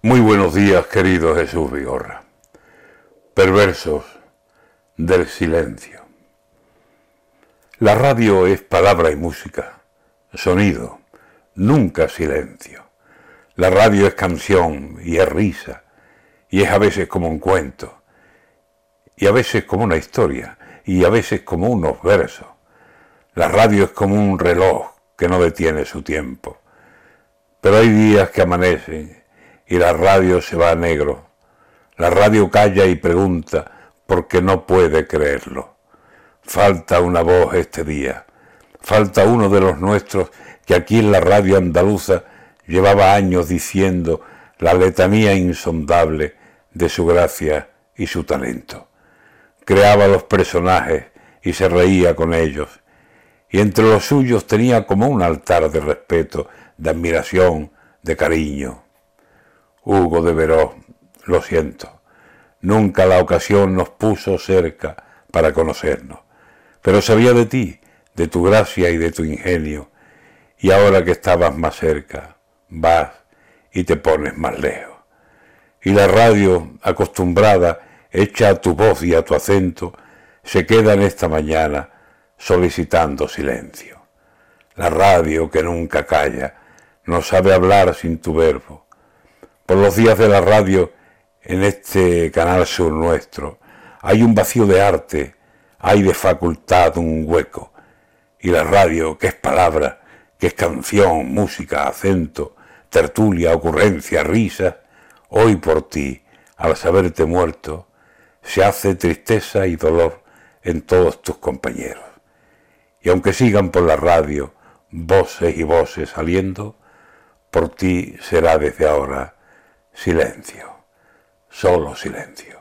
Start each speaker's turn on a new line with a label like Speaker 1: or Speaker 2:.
Speaker 1: Muy buenos días, querido Jesús Vigorra. Perversos del silencio. La radio es palabra y música, sonido, nunca silencio. La radio es canción y es risa, y es a veces como un cuento, y a veces como una historia, y a veces como unos versos. La radio es como un reloj que no detiene su tiempo. Pero hay días que amanecen y la radio se va a negro. La radio calla y pregunta porque no puede creerlo. Falta una voz este día. Falta uno de los nuestros que aquí en la radio andaluza llevaba años diciendo la letanía insondable de su gracia y su talento. Creaba los personajes y se reía con ellos, y entre los suyos tenía como un altar de respeto, de admiración, de cariño. Hugo de Veró, lo siento, nunca la ocasión nos puso cerca para conocernos, pero sabía de ti, de tu gracia y de tu ingenio, y ahora que estabas más cerca, vas y te pones más lejos. Y la radio, acostumbrada, hecha a tu voz y a tu acento, se queda en esta mañana solicitando silencio. La radio que nunca calla, no sabe hablar sin tu verbo, por los días de la radio en este canal sur nuestro. Hay un vacío de arte, hay de facultad un hueco. Y la radio, que es palabra, que es canción, música, acento, tertulia, ocurrencia, risa, hoy por ti, al saberte muerto, se hace tristeza y dolor en todos tus compañeros. Y aunque sigan por la radio voces y voces saliendo, por ti será desde ahora silencio, solo silencio.